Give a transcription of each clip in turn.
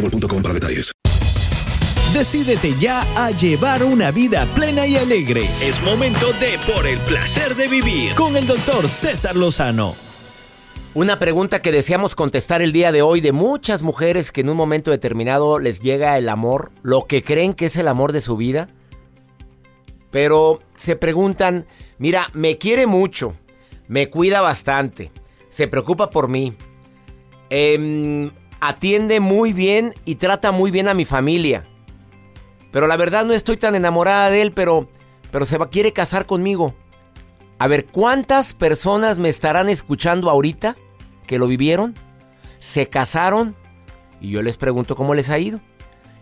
boostmobile.com para detalles. Decídete ya a llevar una vida plena y alegre. Es momento de Por el placer de vivir con el doctor César Lozano. Una pregunta que deseamos contestar el día de hoy de muchas mujeres que en un momento determinado les llega el amor, lo que creen que es el amor de su vida, pero se preguntan, mira, me quiere mucho, me cuida bastante, se preocupa por mí, em, atiende muy bien y trata muy bien a mi familia, pero la verdad no estoy tan enamorada de él, pero, pero se va, quiere casar conmigo. A ver, ¿cuántas personas me estarán escuchando ahorita que lo vivieron? ¿Se casaron? Y yo les pregunto cómo les ha ido.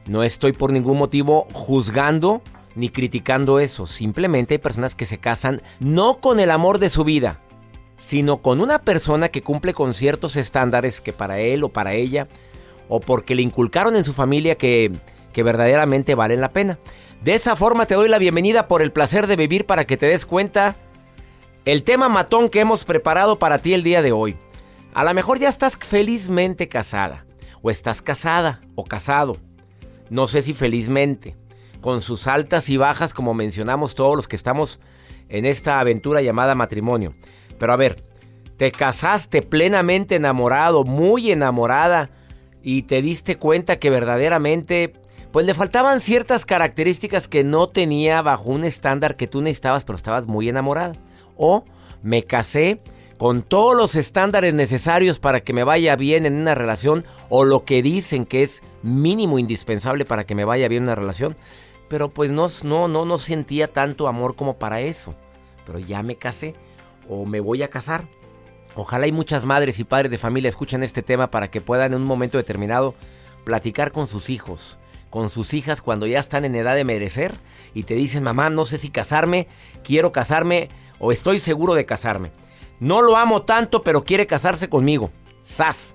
No estoy por ningún motivo juzgando ni criticando eso. Simplemente hay personas que se casan no con el amor de su vida, sino con una persona que cumple con ciertos estándares que para él o para ella, o porque le inculcaron en su familia que, que verdaderamente valen la pena. De esa forma te doy la bienvenida por el placer de vivir para que te des cuenta el tema matón que hemos preparado para ti el día de hoy. A lo mejor ya estás felizmente casada, o estás casada o casado. No sé si felizmente, con sus altas y bajas como mencionamos todos los que estamos en esta aventura llamada matrimonio. Pero a ver, te casaste plenamente enamorado, muy enamorada, y te diste cuenta que verdaderamente, pues le faltaban ciertas características que no tenía bajo un estándar que tú necesitabas, pero estabas muy enamorada. O me casé con todos los estándares necesarios para que me vaya bien en una relación o lo que dicen que es mínimo indispensable para que me vaya bien en una relación. Pero pues no, no, no, no sentía tanto amor como para eso. Pero ya me casé o me voy a casar. Ojalá y muchas madres y padres de familia escuchen este tema para que puedan en un momento determinado platicar con sus hijos, con sus hijas cuando ya están en edad de merecer y te dicen, mamá, no sé si casarme, quiero casarme o estoy seguro de casarme. No lo amo tanto, pero quiere casarse conmigo. ¡Sas!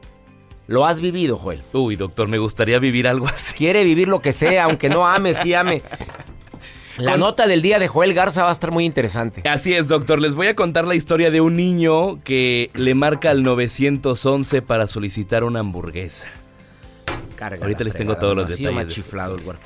Lo has vivido, Joel. Uy, doctor, me gustaría vivir algo así. Quiere vivir lo que sea, aunque no ame, sí ame. La nota del día de Joel Garza va a estar muy interesante. Así es, doctor. Les voy a contar la historia de un niño que le marca al 911 para solicitar una hamburguesa. Carga Ahorita les tengo todos los detalles de chiflado el cuerpo.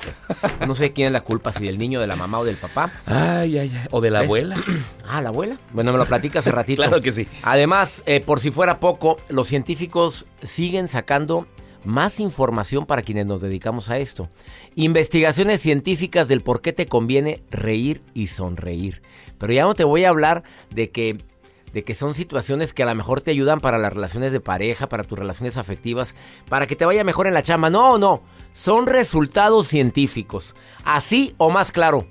No sé quién es la culpa, si del niño, de la mamá o del papá. Ay, ay, ay. O de la ¿Ves? abuela. Ah, la abuela. Bueno, me lo platica hace ratito. Claro que sí. Además, eh, por si fuera poco, los científicos siguen sacando más información para quienes nos dedicamos a esto. Investigaciones científicas del por qué te conviene reír y sonreír. Pero ya no te voy a hablar de que de que son situaciones que a lo mejor te ayudan para las relaciones de pareja, para tus relaciones afectivas, para que te vaya mejor en la chamba. No, no, son resultados científicos. Así o más claro.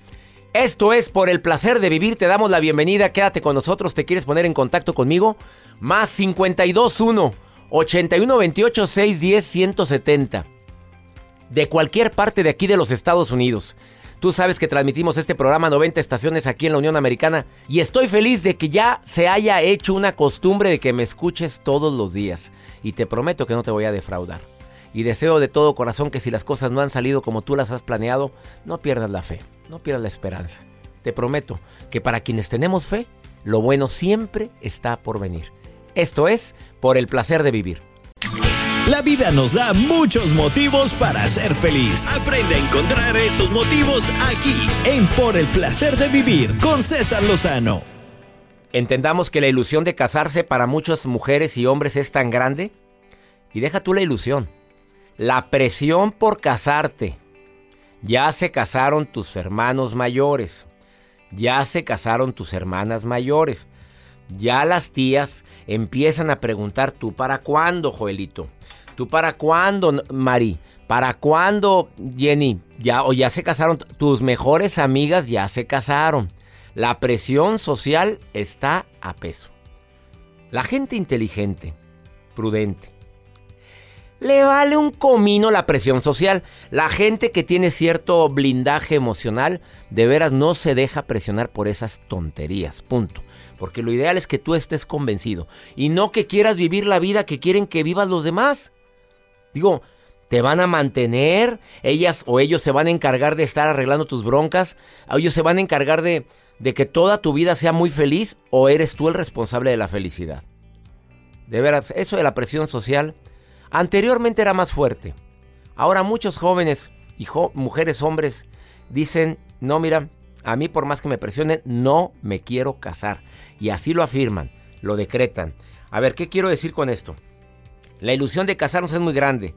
Esto es por el placer de vivir. Te damos la bienvenida. Quédate con nosotros. ¿Te quieres poner en contacto conmigo? Más 521 8128 610 170. De cualquier parte de aquí de los Estados Unidos. Tú sabes que transmitimos este programa a 90 estaciones aquí en la Unión Americana y estoy feliz de que ya se haya hecho una costumbre de que me escuches todos los días y te prometo que no te voy a defraudar. Y deseo de todo corazón que si las cosas no han salido como tú las has planeado, no pierdas la fe, no pierdas la esperanza. Te prometo que para quienes tenemos fe, lo bueno siempre está por venir. Esto es por el placer de vivir. La vida nos da muchos motivos para ser feliz. Aprende a encontrar esos motivos aquí, en Por el placer de vivir, con César Lozano. Entendamos que la ilusión de casarse para muchas mujeres y hombres es tan grande. Y deja tú la ilusión. La presión por casarte. Ya se casaron tus hermanos mayores. Ya se casaron tus hermanas mayores. Ya las tías empiezan a preguntar, ¿tú para cuándo, Joelito? ¿Tú para cuándo, Mari? ¿Para cuándo, Jenny? Ya, o ya se casaron. Tus mejores amigas ya se casaron. La presión social está a peso. La gente inteligente, prudente, le vale un comino la presión social. La gente que tiene cierto blindaje emocional, de veras no se deja presionar por esas tonterías. Punto. Porque lo ideal es que tú estés convencido y no que quieras vivir la vida que quieren que vivas los demás. Digo, te van a mantener, ellas o ellos se van a encargar de estar arreglando tus broncas, ellos se van a encargar de, de que toda tu vida sea muy feliz o eres tú el responsable de la felicidad. De veras, eso de la presión social anteriormente era más fuerte. Ahora muchos jóvenes y mujeres, hombres dicen, no, mira, a mí por más que me presionen, no me quiero casar. Y así lo afirman, lo decretan. A ver, ¿qué quiero decir con esto? La ilusión de casarnos es muy grande.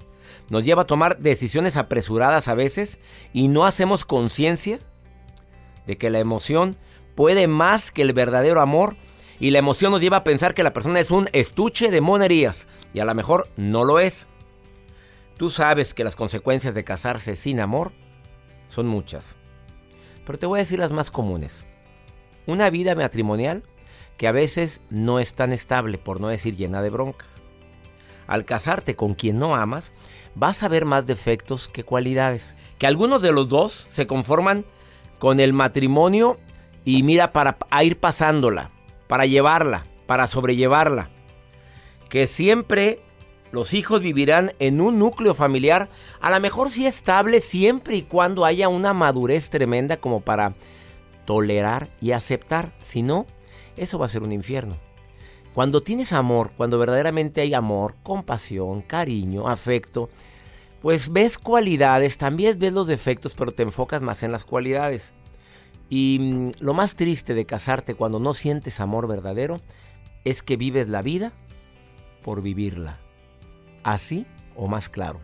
Nos lleva a tomar decisiones apresuradas a veces y no hacemos conciencia de que la emoción puede más que el verdadero amor y la emoción nos lleva a pensar que la persona es un estuche de monerías y a lo mejor no lo es. Tú sabes que las consecuencias de casarse sin amor son muchas. Pero te voy a decir las más comunes. Una vida matrimonial que a veces no es tan estable, por no decir llena de broncas. Al casarte con quien no amas, vas a ver más defectos que cualidades. Que algunos de los dos se conforman con el matrimonio y mira para ir pasándola para llevarla, para sobrellevarla. Que siempre los hijos vivirán en un núcleo familiar, a lo mejor sí estable siempre y cuando haya una madurez tremenda como para tolerar y aceptar. Si no, eso va a ser un infierno. Cuando tienes amor, cuando verdaderamente hay amor, compasión, cariño, afecto, pues ves cualidades, también ves los defectos, pero te enfocas más en las cualidades. Y mm, lo más triste de casarte cuando no sientes amor verdadero es que vives la vida por vivirla. Así o más claro.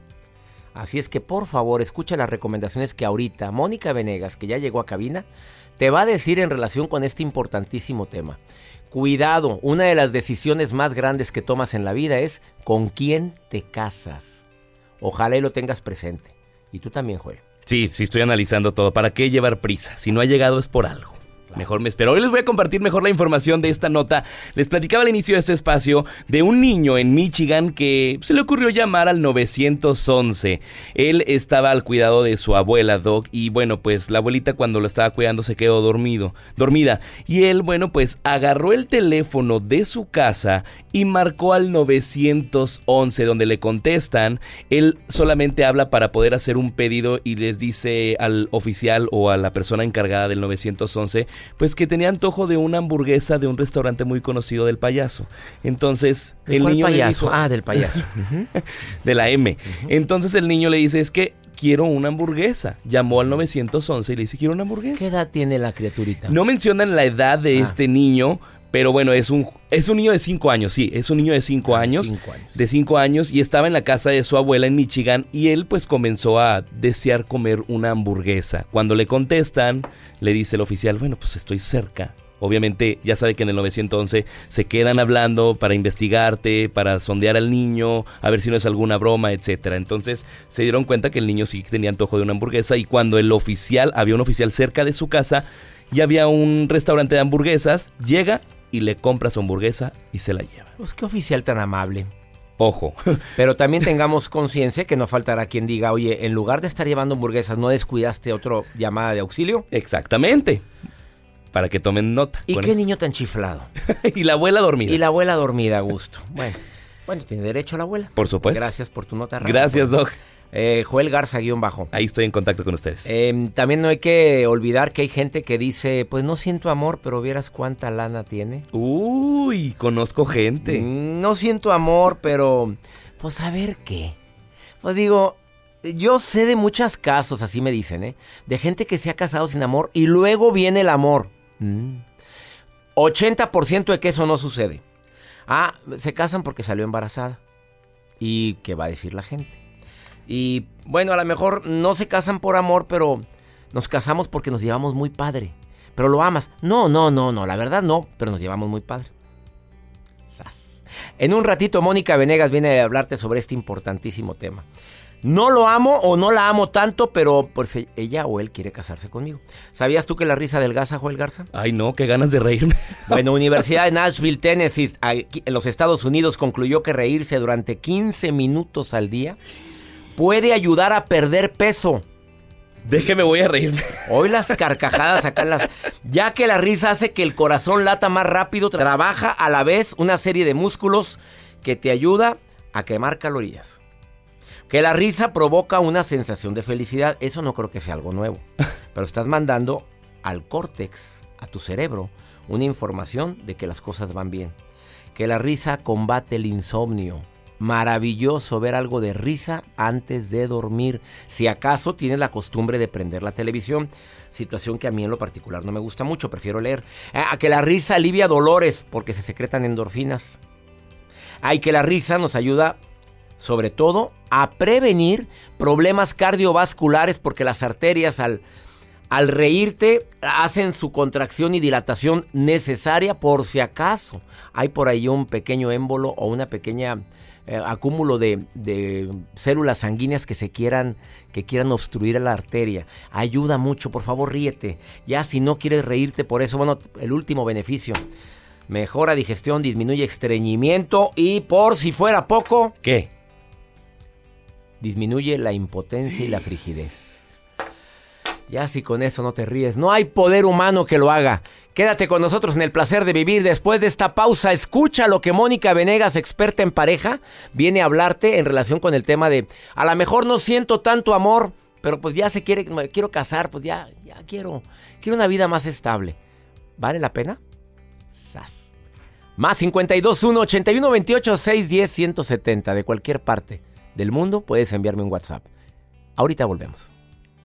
Así es que por favor escucha las recomendaciones que ahorita Mónica Venegas, que ya llegó a cabina, te va a decir en relación con este importantísimo tema. Cuidado, una de las decisiones más grandes que tomas en la vida es con quién te casas. Ojalá y lo tengas presente. Y tú también, Joel. Sí, sí, estoy analizando todo. ¿Para qué llevar prisa? Si no ha llegado es por algo. Mejor me espero. Hoy les voy a compartir mejor la información de esta nota. Les platicaba al inicio de este espacio de un niño en Michigan que se le ocurrió llamar al 911. Él estaba al cuidado de su abuela Doc y bueno, pues la abuelita cuando lo estaba cuidando se quedó dormido, dormida. Y él, bueno, pues agarró el teléfono de su casa y marcó al 911 donde le contestan. Él solamente habla para poder hacer un pedido y les dice al oficial o a la persona encargada del 911 pues que tenía antojo de una hamburguesa de un restaurante muy conocido del payaso. Entonces, el niño payaso? ah, del payaso. de la M. Entonces el niño le dice, es que quiero una hamburguesa. Llamó al 911 y le dice, quiero una hamburguesa. ¿Qué edad tiene la criaturita? No mencionan la edad de ah. este niño, pero bueno, es un, es un niño de 5 años, sí, es un niño de 5 ah, años, años. De 5 años y estaba en la casa de su abuela en Michigan y él pues comenzó a desear comer una hamburguesa. Cuando le contestan, le dice el oficial, bueno, pues estoy cerca. Obviamente ya sabe que en el 911 se quedan hablando para investigarte, para sondear al niño, a ver si no es alguna broma, etcétera. Entonces se dieron cuenta que el niño sí tenía antojo de una hamburguesa y cuando el oficial, había un oficial cerca de su casa, y había un restaurante de hamburguesas, llega y le compra su hamburguesa y se la lleva. Pues qué oficial tan amable. Ojo. Pero también tengamos conciencia que no faltará quien diga, oye, en lugar de estar llevando hamburguesas, ¿no descuidaste otra llamada de auxilio? Exactamente. Para que tomen nota. ¿Y qué niño tan chiflado? y la abuela dormida. Y la abuela dormida, a gusto. Bueno. Bueno, tiene derecho la abuela. Por supuesto. Gracias por tu nota. Rafa. Gracias, Doc. Eh, Joel Garza, guion bajo. Ahí estoy en contacto con ustedes. Eh, también no hay que olvidar que hay gente que dice, pues no siento amor, pero vieras cuánta lana tiene. Uy, conozco gente. Mm, No siento amor, pero pues a ver qué. Pues digo, yo sé de muchos casos, así me dicen, ¿eh? De gente que se ha casado sin amor y luego viene el amor. Mm. 80% de que eso no sucede. Ah, se casan porque salió embarazada. ¿Y qué va a decir la gente? Y bueno, a lo mejor no se casan por amor, pero nos casamos porque nos llevamos muy padre. Pero lo amas. No, no, no, no, la verdad no, pero nos llevamos muy padre. Sas. En un ratito Mónica Venegas viene a hablarte sobre este importantísimo tema. No lo amo o no la amo tanto, pero pues e- ella o él quiere casarse conmigo. ¿Sabías tú que la risa adelgaza, Joel Garza? Ay, no, qué ganas de reírme. Bueno, Universidad de Nashville, Tennessee, aquí en los Estados Unidos, concluyó que reírse durante 15 minutos al día puede ayudar a perder peso. Déjeme, voy a reírme. Hoy las carcajadas acá las... Ya que la risa hace que el corazón lata más rápido, trabaja a la vez una serie de músculos que te ayuda a quemar calorías. Que la risa provoca una sensación de felicidad, eso no creo que sea algo nuevo. Pero estás mandando al córtex, a tu cerebro, una información de que las cosas van bien. Que la risa combate el insomnio. Maravilloso ver algo de risa antes de dormir. Si acaso tienes la costumbre de prender la televisión, situación que a mí en lo particular no me gusta mucho, prefiero leer. Ah, A que la risa alivia dolores porque se secretan endorfinas. Ay, que la risa nos ayuda sobre todo a prevenir problemas cardiovasculares porque las arterias al, al reírte hacen su contracción y dilatación necesaria por si acaso hay por ahí un pequeño émbolo o una pequeña eh, acúmulo de, de células sanguíneas que se quieran que quieran obstruir a la arteria. Ayuda mucho, por favor, ríete. Ya si no quieres reírte por eso, bueno, el último beneficio. Mejora digestión, disminuye estreñimiento y por si fuera poco, ¿Qué? disminuye la impotencia y la frigidez. Ya si con eso no te ríes, no hay poder humano que lo haga. Quédate con nosotros en el placer de vivir. Después de esta pausa, escucha lo que Mónica Venegas, experta en pareja, viene a hablarte en relación con el tema de a lo mejor no siento tanto amor, pero pues ya se quiere, quiero casar, pues ya, ya quiero, quiero una vida más estable. ¿Vale la pena? Sas. Más 521 81 28 610 170 de cualquier parte del mundo puedes enviarme un WhatsApp. Ahorita volvemos.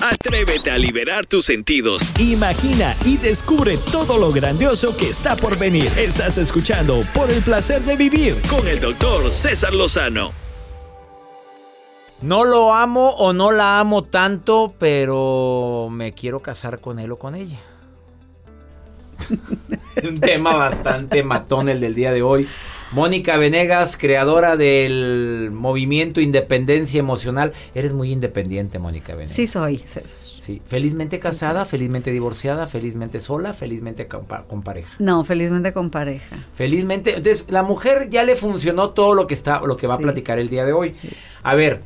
Atrévete a liberar tus sentidos. Imagina y descubre todo lo grandioso que está por venir. Estás escuchando Por el placer de vivir con el doctor César Lozano. No lo amo o no la amo tanto, pero me quiero casar con él o con ella. Un tema bastante matón el del día de hoy. Mónica Venegas, creadora del movimiento Independencia Emocional. Eres muy independiente, Mónica Venegas. Sí soy, César. Sí. Felizmente casada, felizmente divorciada, felizmente sola, felizmente con, pa- con pareja. No, felizmente con pareja. Felizmente, entonces la mujer ya le funcionó todo lo que está, lo que va Sí. a platicar el día de hoy. A ver,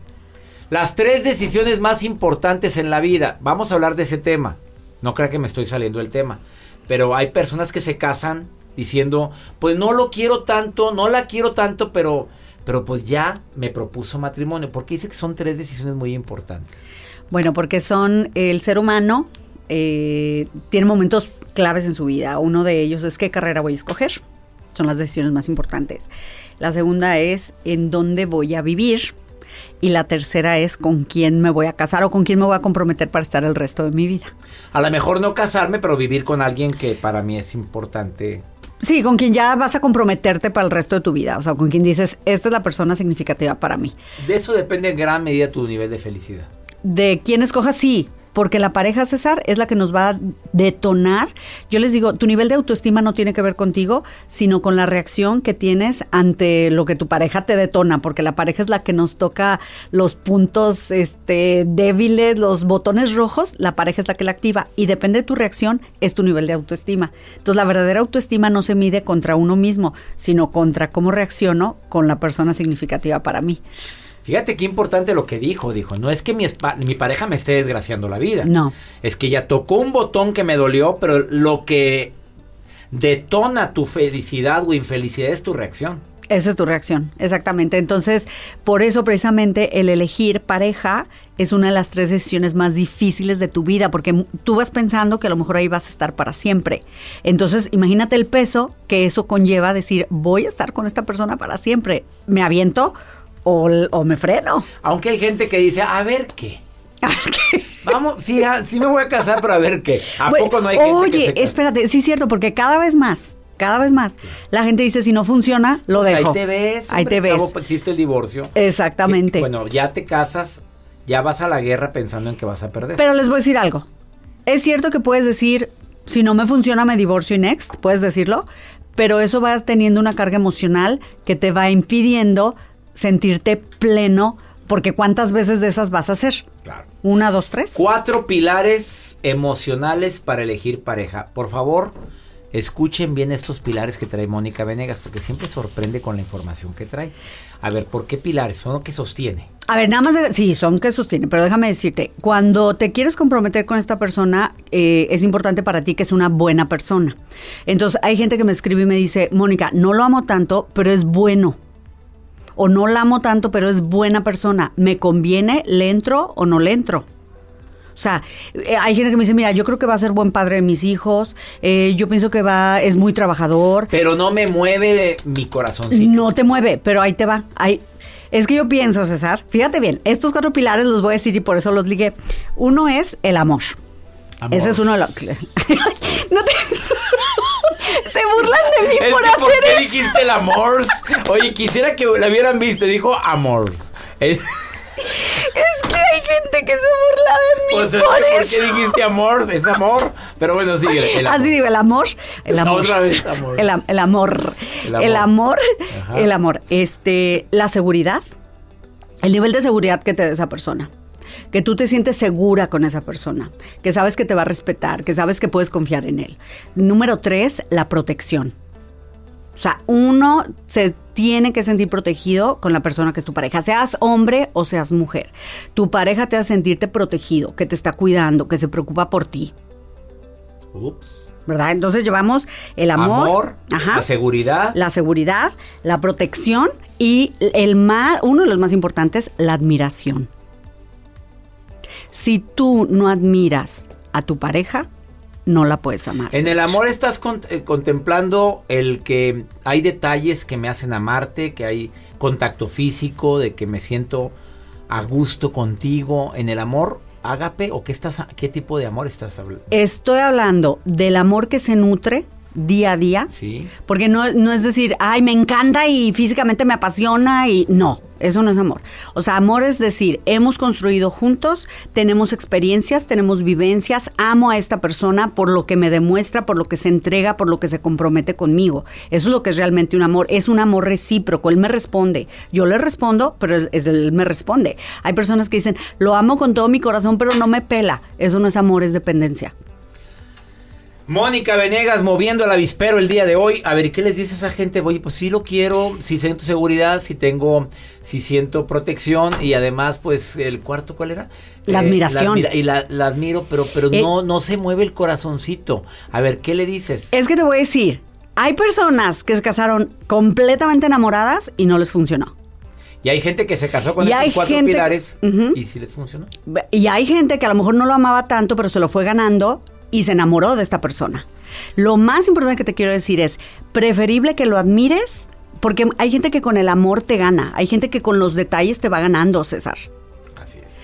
las tres decisiones más importantes en la vida. Vamos a hablar de ese tema. No crea que me estoy saliendo del tema, pero hay personas que se casan diciendo, pues no lo quiero tanto, no la quiero tanto, pero, pero pues ya me propuso matrimonio, porque dice que son tres decisiones muy importantes. Bueno, porque son el ser humano eh, tiene momentos claves en su vida. Uno de ellos es qué carrera voy a escoger. Son las decisiones más importantes. La segunda es en dónde voy a vivir. Y la tercera es con quién me voy a casar o con quién me voy a comprometer para estar el resto de mi vida. A lo mejor no casarme, pero vivir con alguien que para mí es importante. Sí, con quien ya vas a comprometerte para el resto de tu vida. O sea, con quien dices, esta es la persona significativa para mí. De eso depende en gran medida tu nivel de felicidad. De quién escojas, sí. Porque la pareja, César, es la que nos va a detonar. Yo les digo, tu nivel de autoestima no tiene que ver contigo, sino con la reacción que tienes ante lo que tu pareja te detona, porque la pareja es la que nos toca los puntos este, débiles, los botones rojos, la pareja es la que la activa y depende de tu reacción, es tu nivel de autoestima. Entonces, la verdadera autoestima no se mide contra uno mismo, sino contra cómo reacciono con la persona significativa para mí. Fíjate qué importante lo que dijo. Dijo, no es que mi, mi pareja me esté desgraciando la vida. No. Es que ella tocó un botón que me dolió, pero lo que detona tu felicidad o infelicidad es tu reacción. Esa es tu reacción, exactamente. Entonces, por eso precisamente el elegir pareja es una de las tres decisiones más difíciles de tu vida, porque tú vas pensando que a lo mejor ahí vas a estar para siempre. Entonces, imagínate el peso que eso conlleva decir, voy a estar con esta persona para siempre. ¿Me aviento o, me freno? Aunque hay gente que dice, a ver qué. Vamos, sí, sí me voy a casar, pero a ver qué. ¿A Bueno, poco no hay gente Oye, que se espérate, sí es cierto, porque cada vez más, cada vez más, la gente dice, si no funciona, lo Pues dejo. Ahí te ves. Ahí te ves. cabo, existe el divorcio. Exactamente. Bueno, ya te casas, ya vas a la guerra pensando en que vas a perder. Pero les voy a decir algo. Es cierto que puedes decir, si no me funciona, me divorcio y next, puedes decirlo, pero eso va teniendo una carga emocional que te va impidiendo sentirte pleno, porque ¿cuántas veces de esas vas a hacer? Claro. Una, dos, tres. Cuatro pilares emocionales para elegir pareja. Por favor, escuchen bien estos pilares que trae Mónica Venegas, porque siempre sorprende con la información que trae. A ver, ¿por qué pilares? Son lo que sostiene. A ver, nada más, de- sí, son que sostienen, pero déjame decirte, cuando te quieres comprometer con esta persona, eh, es importante para ti que es una buena persona. Entonces, hay gente que me escribe y me dice, Mónica, no lo amo tanto, pero es bueno. O no la amo tanto, pero es buena persona. ¿Me conviene? ¿Le entro o no le entro? O sea, eh, hay gente que me dice, mira, yo creo que va a ser buen padre de mis hijos, eh, yo pienso que va, es muy trabajador, Pero no me mueve mi corazoncito. no te mueve, pero ahí te va. Ahí. Es que yo pienso, César, fíjate bien, estos cuatro pilares los voy a decir y por eso los ligué. Uno es el amor. Amor. Ese es uno de los... No te- Se burlan de mí Es por que, hacer ¿Por qué eso. dijiste el amor? Oye, quisiera que la hubieran visto. Dijo amor. Es- Es que hay gente que se burla de mí Pues es por que, ¿por eso. qué dijiste amor? Es amor. Pero bueno, sigue. el amor. Así digo, el amor, el amor. Otra vez amor. El, el amor. El El amor. amor. Ajá. El amor. Este, la seguridad. El nivel de seguridad que te da esa persona. Que tú te sientes segura con esa persona. Que sabes que te va a respetar. Que sabes que puedes confiar en él. Número tres, la protección. O sea, uno se tiene que sentir protegido con la persona que es tu pareja, seas hombre o seas mujer. Tu pareja te hace sentirte protegido, que te está cuidando, que se preocupa por ti. Ups. ¿verdad? Entonces llevamos el amor, Amor, ajá, la seguridad. la seguridad, la protección y el más, uno de los más importantes, la admiración. Si tú no admiras a tu pareja, no la puedes amar. En el amor estás con- eh, contemplando el que hay detalles que me hacen amarte, que hay contacto físico, de que me siento a gusto contigo. En el amor, ágape o qué estás, qué tipo de amor estás hablando. Estoy hablando del amor que se nutre día a día. Sí. Porque no, no es decir, ay, me encanta y físicamente me apasiona y no, eso no es amor. O sea, amor es decir, hemos construido juntos, tenemos experiencias, tenemos vivencias, amo a esta persona por lo que me demuestra, por lo que se entrega, por lo que se compromete conmigo. Eso es lo que es realmente un amor, es un amor recíproco, él me responde, yo le respondo, pero es- él me responde. Hay personas que dicen, lo amo con todo mi corazón, pero no me pela. Eso no es amor, es dependencia. Mónica Venegas moviendo el avispero el día de hoy. A ver, ¿qué les dice esa gente? Oye, pues sí lo quiero, si siento seguridad, si tengo, si siento protección y además, pues, el cuarto, ¿cuál era? La admiración. admira- y la, la admiro, pero, pero Eh, no, no se mueve el corazoncito. A ver, ¿qué le dices? Es que te voy a decir, hay personas que se casaron completamente enamoradas y no les funcionó. Y hay gente que se casó con estos cuatro que- pilares y sí les funcionó. Y hay gente que a lo mejor no lo amaba tanto, pero se lo fue ganando y se enamoró de esta persona. Lo más importante que te quiero decir es, preferible que lo admires, porque hay gente que con el amor te gana, hay gente que con los detalles te va ganando, César. Así es.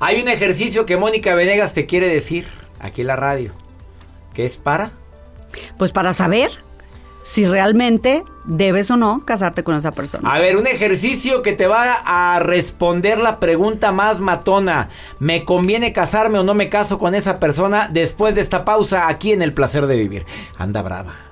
Hay un ejercicio que Mónica Venegas te quiere decir aquí en la radio, que es para... Pues para saber si realmente debes o no casarte con esa persona. A ver, un ejercicio que te va a responder la pregunta más matona. ¿Me conviene casarme o no me caso con esa persona después de esta pausa aquí en El Placer de Vivir? Anda brava.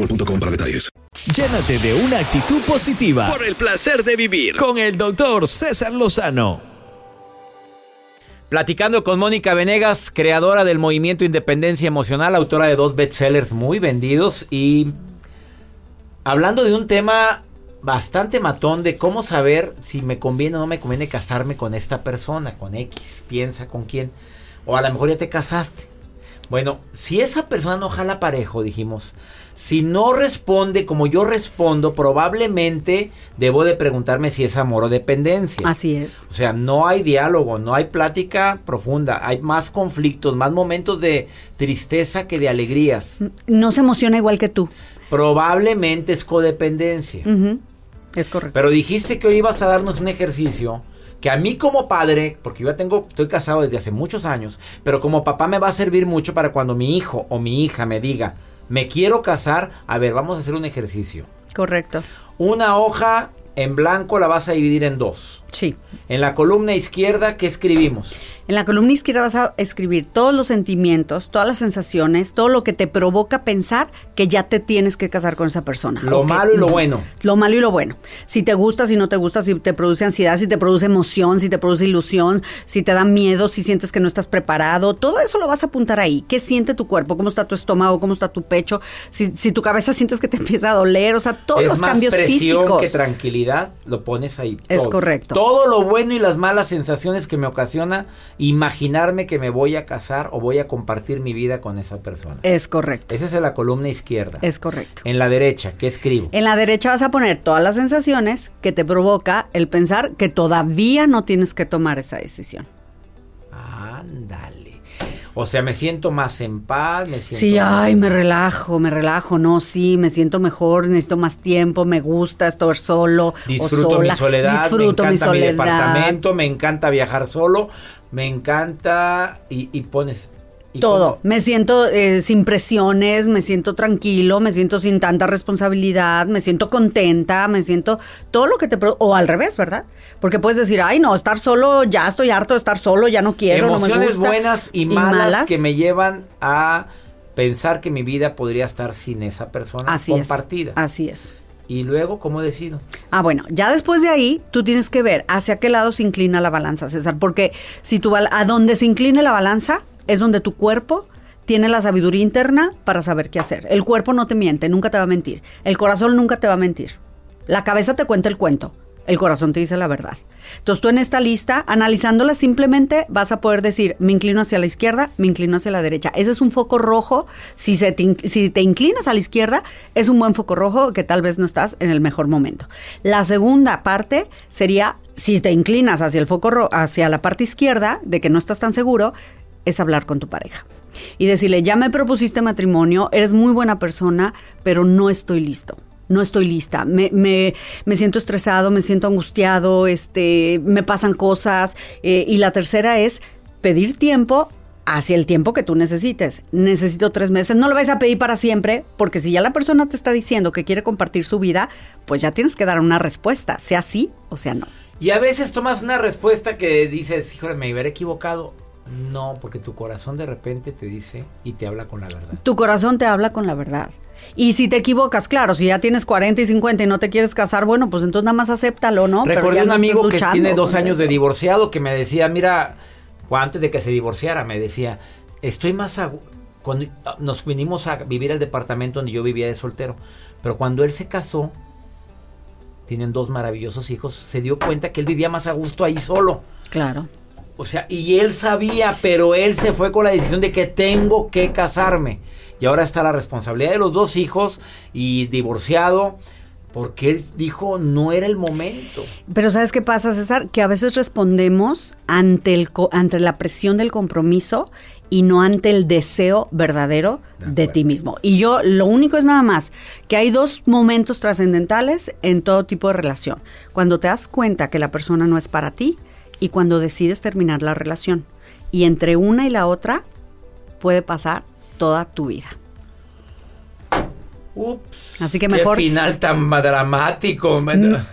boostmobile.com para detalles. Llénate de una actitud positiva por el placer de vivir con el doctor César Lozano. Platicando con Mónica Venegas, creadora del movimiento Independencia Emocional, autora de dos bestsellers muy vendidos y hablando de un tema bastante matón de cómo saber si me conviene o no me conviene casarme con esta persona, con X, piensa con quién, o a lo mejor ya te casaste. Bueno, si esa persona no jala parejo, dijimos, si no responde como yo respondo, probablemente debo de preguntarme si es amor o dependencia. Así es. O sea, no hay diálogo, no hay plática profunda, hay más conflictos, más momentos de tristeza que de alegrías. No se emociona igual que tú. Probablemente es codependencia. Es correcto. Pero dijiste que hoy ibas a darnos un ejercicio que a mí como padre, porque yo ya tengo, estoy casado desde hace muchos años, pero como papá me va a servir mucho para cuando mi hijo o mi hija me diga, me quiero casar, a ver, vamos a hacer un ejercicio. Correcto. Una hoja en blanco la vas a dividir en dos. Sí. En la columna izquierda, ¿qué escribimos? En la columna izquierda vas a escribir todos los sentimientos, todas las sensaciones, todo lo que te provoca pensar que ya te tienes que casar con esa persona. Lo malo y lo bueno. Lo malo y lo bueno. Si te gusta, si no te gusta, si te produce ansiedad, si te produce emoción, si te produce ilusión, si te da miedo, si sientes que no estás preparado, todo eso lo vas a apuntar ahí. ¿Qué siente tu cuerpo? ¿Cómo está tu estómago? ¿Cómo está tu pecho? Si, si tu cabeza sientes que te empieza a doler, o sea, todos es los más cambios presión físicos. que tranquilidad, lo pones ahí. Es todo. correcto. Todo lo bueno y las malas sensaciones que me ocasiona imaginarme que me voy a casar o voy a compartir mi vida con esa persona. Es correcto. Esa es en la columna izquierda. Es correcto. En la derecha, ¿qué escribo? En la derecha vas a poner todas las sensaciones que te provoca el pensar que todavía no tienes que tomar esa decisión. Ándale. O sea, me siento más en paz, me siento Sí, ay, me relajo, me relajo, no, sí, me siento mejor, necesito más tiempo, me gusta estar solo o Disfruto sola, mi soledad, disfruto me mi encanta mi, soledad. departamento, me encanta viajar solo, me encanta y, y pones Todo, cómo- me siento eh, sin presiones, me siento tranquilo, me siento sin tanta responsabilidad, me siento contenta, me siento todo lo que te... O al revés, ¿verdad? Porque puedes decir, ay no, estar solo, ya estoy harto de estar solo, ya no quiero, no me emociones gusta". buenas y malas, que me llevan a pensar que mi vida podría estar sin esa persona Así compartida. es. Así es. Y luego, ¿cómo decido? Ah, bueno, ya después de ahí, tú tienes que ver hacia qué lado se inclina la balanza, César, porque si tú a donde se incline la balanza es donde tu cuerpo tiene la sabiduría interna para saber qué hacer. El cuerpo no te miente, nunca te va a mentir. El corazón nunca te va a mentir. La cabeza te cuenta el cuento. El corazón te dice la verdad. Entonces tú en esta lista, analizándola simplemente, vas a poder decir, me inclino hacia la izquierda, me inclino hacia la derecha. Ese es un foco rojo. Si, se te, si te inclinas a la izquierda, es un buen foco rojo que tal vez no estás en el mejor momento. La segunda parte sería, si te inclinas hacia el foco ro- hacia la parte izquierda, de que no estás tan seguro, es hablar con tu pareja. Y decirle, ya me propusiste matrimonio, eres muy buena persona, pero no estoy listo no estoy lista, me, me, siento estresado, me siento angustiado, este, me pasan cosas. eh, y la tercera es pedir tiempo hacia el tiempo que tú necesites. Necesito tres meses. No lo vais a pedir para siempre, porque si ya la persona te está diciendo que quiere compartir su vida, pues ya tienes que dar una respuesta, sea sí o sea no. Y a veces tomas una respuesta que dices, híjole, me hubiera equivocado. No, porque tu corazón de repente te dice y te habla con la verdad. Tu corazón te habla con la verdad. Y si te equivocas, claro, si ya tienes 40 y 50 y no te quieres casar, bueno, pues entonces nada más acéptalo, ¿no? Recordé un amigo que tiene dos años de divorciado que me decía, mira, antes de que se divorciara, me decía, estoy más a... Cuando ah, nos vinimos a vivir al departamento donde yo vivía de soltero, pero cuando él se casó, tienen dos maravillosos hijos, se dio cuenta que él vivía más a gusto ahí solo. Claro. O sea, y él sabía, pero él se fue con la decisión de que tengo que casarme. Y ahora está la responsabilidad de los dos hijos y divorciado. Porque él dijo no era el momento. Pero ¿sabes qué pasa, César? Que a veces respondemos ante, el, ante la presión del compromiso y no ante el deseo verdadero de, ti mismo. Y yo lo único es nada más que hay dos momentos trascendentales en todo tipo de relación. Cuando te das cuenta que la persona no es para ti y cuando decides terminar la relación. Y entre una y la otra puede pasar toda tu vida. Ups. Así que mejor. Qué final tan dramático.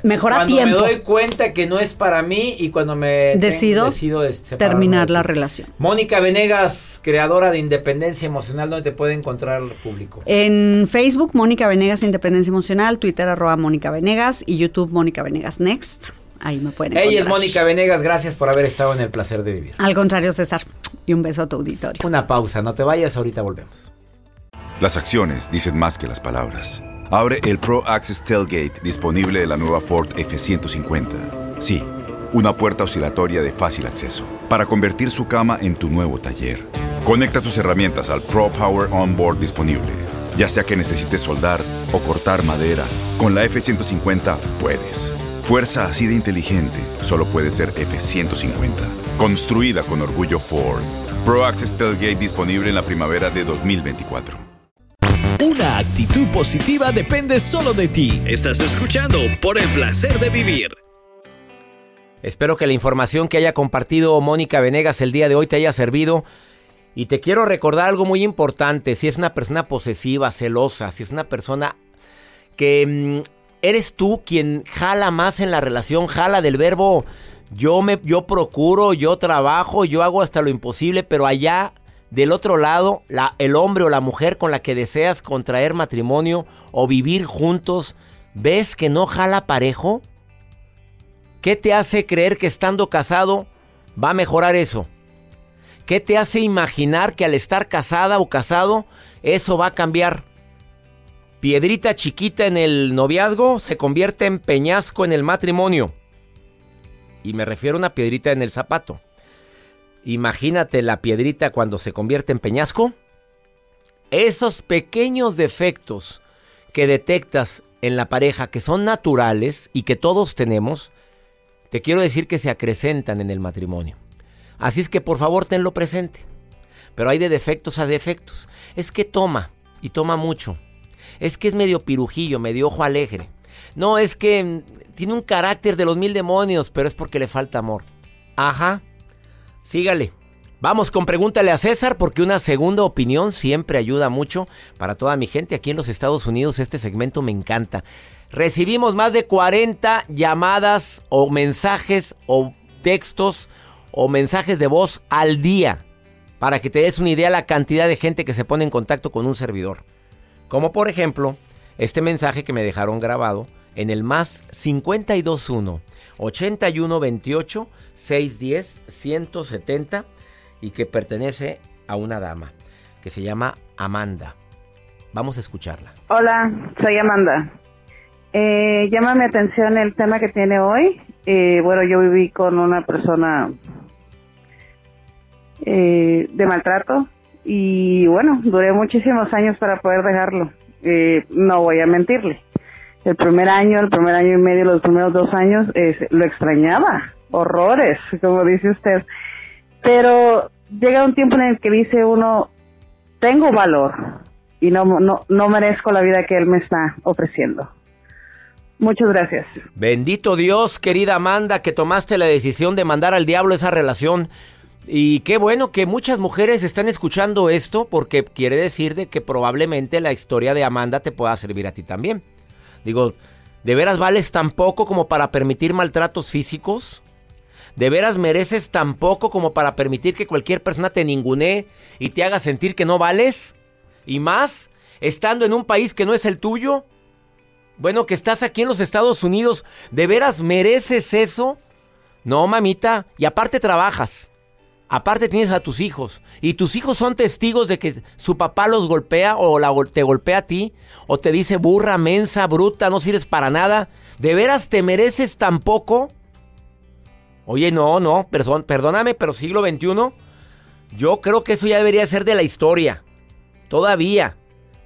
Mejor a cuando tiempo. me doy cuenta que no es para mí y cuando me decido, decido terminar la relación. Mónica Venegas, creadora de Independencia Emocional, ¿dónde te puede encontrar el público? En Facebook, Mónica Venegas Independencia Emocional, Twitter, arroba Mónica Venegas y YouTube, Mónica Venegas Next. Ahí me pueden encontrar. Ella es Mónica Venegas, gracias por haber estado en el placer de vivir. Al contrario, César. Y un beso a tu auditorio. Una pausa, no te vayas, ahorita volvemos. Las acciones dicen más que las palabras. Abre el Pro Access Tailgate disponible de la nueva Ford F-150. Sí, una puerta oscilatoria de fácil acceso para convertir su cama en tu nuevo taller. Conecta tus herramientas al Pro Power Onboard disponible. Ya sea que necesites soldar o cortar madera, con la F-150 puedes. Fuerza así de inteligente solo puede ser F-150. Construida con orgullo Ford. Pro Access Tailgate disponible en la primavera de 2024. Una actitud positiva depende solo de ti. Estás escuchando por el placer de vivir. Espero que la información que haya compartido Mónica Venegas el día de hoy te haya servido. Y te quiero recordar algo muy importante. Si es una persona posesiva, celosa, si es una persona que mm, eres tú quien jala más en la relación, jala del verbo yo me yo procuro, yo trabajo, yo hago hasta lo imposible, pero allá del otro lado, la, el hombre o la mujer con la que deseas contraer matrimonio o vivir juntos, ¿ves que no jala parejo? ¿Qué te hace creer que estando casado va a mejorar eso? ¿Qué te hace imaginar que al estar casada o casado eso va a cambiar? Piedrita chiquita en el noviazgo se convierte en peñasco en el matrimonio. Y me refiero a una piedrita en el zapato. Imagínate la piedrita cuando se convierte en peñasco. Esos pequeños defectos que detectas en la pareja que son naturales y que todos tenemos, te quiero decir que se acrecentan en el matrimonio. Así es que por favor tenlo presente. Pero hay de defectos a defectos. Es que toma, y toma mucho. Es que es medio pirujillo, medio ojo alegre. No, es que mm, tiene un carácter de los mil demonios, pero es porque le falta amor. Ajá. Sígale. Vamos con pregúntale a César porque una segunda opinión siempre ayuda mucho para toda mi gente aquí en los Estados Unidos. Este segmento me encanta. Recibimos más de 40 llamadas o mensajes o textos o mensajes de voz al día para que te des una idea la cantidad de gente que se pone en contacto con un servidor. Como por ejemplo, este mensaje que me dejaron grabado en el más 521 8128 610 170 y que pertenece a una dama que se llama Amanda. Vamos a escucharla. Hola, soy Amanda. Eh, llama mi atención el tema que tiene hoy. Eh, bueno, yo viví con una persona eh, de maltrato y bueno, duré muchísimos años para poder dejarlo. Eh, no voy a mentirle. El primer año, el primer año y medio, los primeros dos años, lo extrañaba. Horrores, como dice usted. Pero llega un tiempo en el que dice uno, tengo valor y no, no, no merezco la vida que él me está ofreciendo. Muchas gracias. Bendito Dios, querida Amanda, que tomaste la decisión de mandar al diablo esa relación. Y qué bueno que muchas mujeres están escuchando esto porque quiere decir de que probablemente la historia de Amanda te pueda servir a ti también. Digo, ¿de veras vales tan poco como para permitir maltratos físicos? ¿De veras mereces tan poco como para permitir que cualquier persona te ningunee y te haga sentir que no vales? ¿Y más? Estando en un país que no es el tuyo. Bueno, que estás aquí en los Estados Unidos, ¿de veras mereces eso? No, mamita, y aparte trabajas. Aparte tienes a tus hijos y tus hijos son testigos de que su papá los golpea o te golpea a ti o te dice burra, mensa, bruta, no sirves para nada. ¿De veras te mereces tan poco? Oye, no, no, perdón, perdóname, pero siglo XXI, yo creo que eso ya debería ser de la historia. Todavía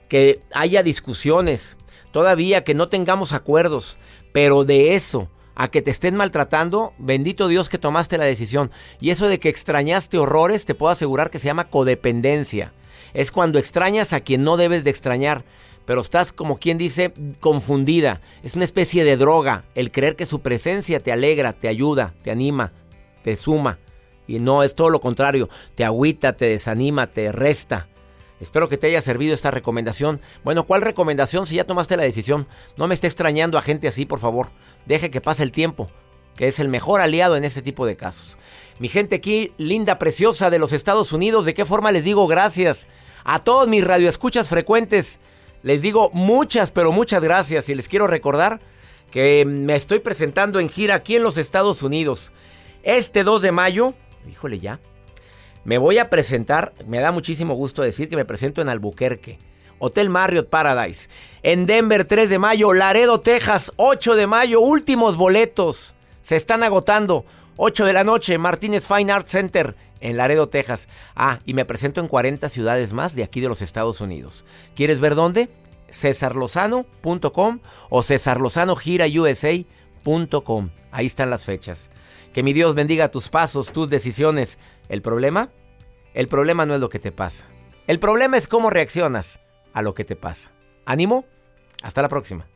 que haya discusiones, todavía que no tengamos acuerdos, pero de eso a que te estén maltratando, bendito Dios que tomaste la decisión. Y eso de que extrañaste horrores, te puedo asegurar que se llama codependencia. Es cuando extrañas a quien no debes de extrañar, pero estás como quien dice confundida. Es una especie de droga, el creer que su presencia te alegra, te ayuda, te anima, te suma. Y no, es todo lo contrario, te agüita, te desanima, te resta. Espero que te haya servido esta recomendación. Bueno, ¿cuál recomendación si ya tomaste la decisión? No me esté extrañando a gente así, por favor. Deje que pase el tiempo, que es el mejor aliado en este tipo de casos. Mi gente aquí, linda, preciosa de los Estados Unidos, ¿de qué forma les digo gracias? A todos mis radioescuchas frecuentes, les digo muchas, pero muchas gracias. Y les quiero recordar que me estoy presentando en gira aquí en los Estados Unidos. Este 2 de mayo, híjole ya, me voy a presentar, me da muchísimo gusto decir que me presento en Albuquerque. Hotel Marriott Paradise. En Denver 3 de mayo, Laredo, Texas 8 de mayo, últimos boletos. Se están agotando. 8 de la noche, Martínez Fine Art Center en Laredo, Texas. Ah, y me presento en 40 ciudades más de aquí de los Estados Unidos. ¿Quieres ver dónde? cesarlozano.com o cesarlozanogirausa.com. Ahí están las fechas. Que mi Dios bendiga tus pasos, tus decisiones. ¿El problema? El problema no es lo que te pasa. El problema es cómo reaccionas a lo que te pasa. ¿Ánimo? Hasta la próxima.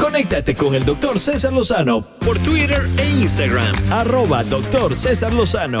Conéctate con el doctor César Lozano por Twitter e Instagram. Arroba doctor César Lozano.